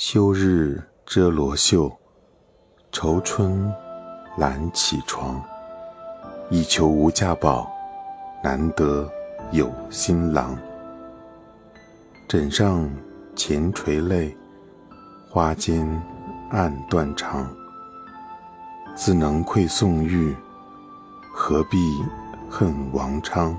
休日遮罗袖，愁春懒起床。一求无价宝，难得有新郎。枕上前垂泪，花间暗断肠。自能窥宋玉，何必恨王昌？